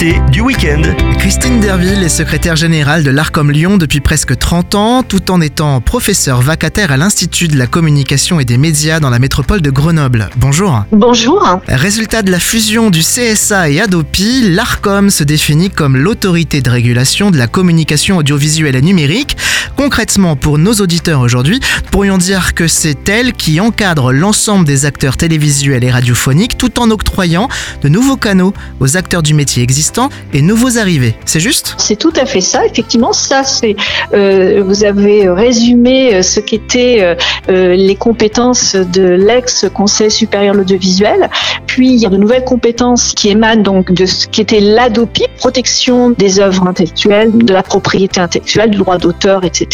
L'invité du week-end. Christine Derville est secrétaire générale de l'Arcom Lyon depuis presque 30 ans, tout en étant professeure vacataire à l'Institut de la communication et des médias dans la métropole de Grenoble. Bonjour. Bonjour. Résultat de la fusion du CSA et Adopi, l'Arcom se définit comme l'autorité de régulation de la communication audiovisuelle et numérique. Concrètement, pour nos auditeurs aujourd'hui, pourrions dire que c'est elle qui encadre l'ensemble des acteurs télévisuels et radiophoniques tout en octroyant de nouveaux canaux aux acteurs du métier existants et nouveaux arrivés. C'est juste? C'est tout à fait ça. Effectivement, c'est euh, vous avez résumé euh, ce qu'étaient euh, les compétences de l'ex-Conseil supérieur de l'audiovisuel. Puis il y a de nouvelles compétences qui émanent donc de ce qu'était l'ADOPI, protection des œuvres intellectuelles, de la propriété intellectuelle, du droit d'auteur, etc.,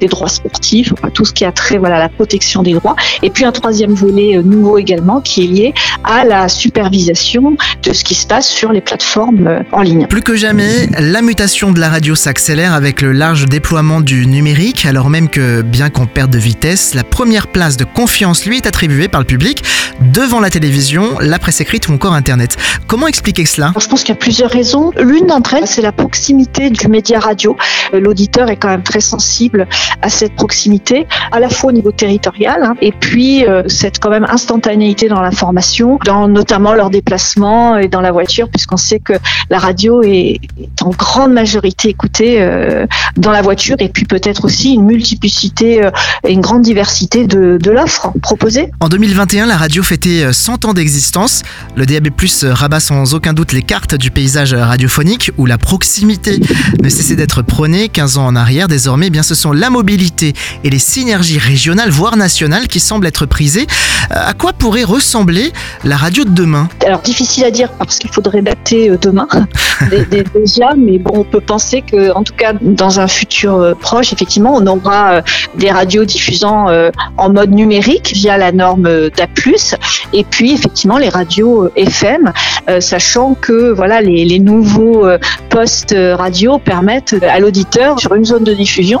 des droits sportifs, enfin, tout ce qui a trait voilà la protection des droits. Et puis un troisième volet euh, nouveau également qui est lié à la supervision de ce qui se passe sur les plateformes euh, en ligne. Plus que jamais, la mutation de la radio s'accélère avec le large déploiement du numérique, alors même que, bien qu'on perde de vitesse, la première place de confiance lui est attribuée par le public devant la télévision, la presse écrite ou encore Internet. Comment expliquer cela? Je pense qu'il y a plusieurs raisons. L'une d'entre elles, c'est la proximité du média radio. Euh, L'auditeur est quand même très sensible à cette proximité, à la fois au niveau territorial, hein, et puis euh, cette quand même instantanéité dans l'information, dans notamment leurs déplacements et dans la voiture, puisqu'on sait que la radio est, en grande majorité écoutée euh, dans la voiture, et puis peut-être aussi une multiplicité euh, et une grande diversité de, de l'offre proposée. En 2021, la radio fêtait 100 ans d'existence. Le DAB+, rabat sans aucun doute les cartes du paysage radiophonique où la proximité ne cessait d'être prônée 15 ans en arrière. Désormais, bien, ce sont la mobilité et les synergies régionales, voire nationales, qui semblent être prisées. Euh, À quoi pourrait ressembler la radio de demain? Alors difficile à dire parce qu'il faudrait dater euh, demain dé- dé- déjà, mais bon, on peut penser que, en tout cas, dans un futur euh, proche, effectivement, on aura des radios diffusant en mode numérique via la norme d'A+, et puis effectivement les radios FM, sachant que voilà les, nouveaux postes radio permettent à l'auditeur sur une zone de diffusion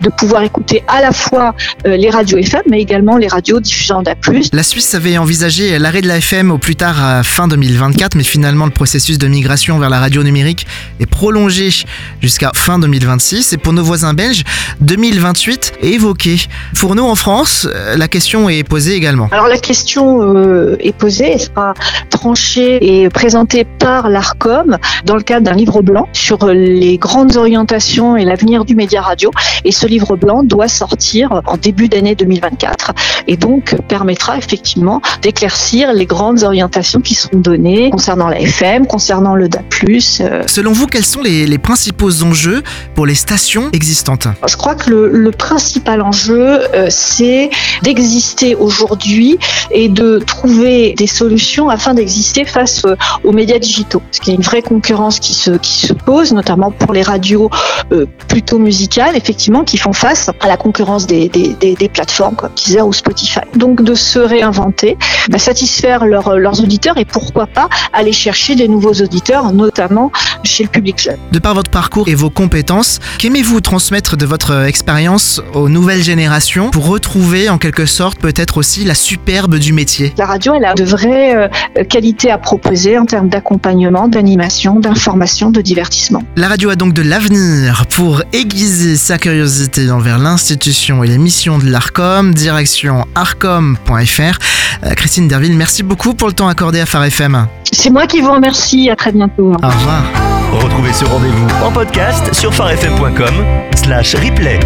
de pouvoir écouter à la fois euh, les radios FM, mais également les radios diffusant d'A+. La Suisse avait envisagé l'arrêt de la FM au plus tard à fin 2024, mais finalement le processus de migration vers la radio numérique est prolongé jusqu'à fin 2026. Et pour nos voisins belges, 2028 est évoqué. Pour nous en France, euh, la question est posée également. Alors la question euh, est posée, elle sera tranchée et présentée par l'ARCOM dans le cadre d'un livre blanc sur les grandes orientations et l'avenir du média radio. Et ce livre blanc doit sortir en début d'année 2024 et donc permettra effectivement d'éclaircir les grandes orientations qui seront données concernant la FM, concernant le DA+. euh, Selon vous, quels sont les, les principaux enjeux pour les stations existantes? Je crois que le, le principal enjeu, euh, c'est d'exister aujourd'hui et de trouver des solutions afin d'exister face euh, aux médias digitaux. Parce qu'il y a une vraie concurrence qui se, qui se pose, notamment pour les radios euh, plutôt musicales, effectivement, qui font face à la concurrence des, des, des, des plateformes comme Deezer ou Spotify. Donc de se réinventer, bah, satisfaire leurs- leurs auditeurs et pourquoi pas aller chercher des nouveaux auditeurs, notamment chez le public jeune. De par votre parcours et vos compétences, qu'aimez-vous transmettre de votre expérience aux nouvelles générations pour retrouver en quelque sorte peut-être aussi la superbe du métier? La radio, elle a de vraies euh, qualités à proposer en termes d'accompagnement, d'animation, d'information, de divertissement. La radio a donc de l'avenir pour aiguiser sa curiosité envers l'institution et les missions de l'ARCOM, direction arcom.fr. Euh, Christine Derville, merci beaucoup pour le temps accordé à Phare FM. C'est moi qui vous remercie. À très bientôt. Au revoir. Retrouvez ce rendez-vous en podcast sur farfm.com slash replay.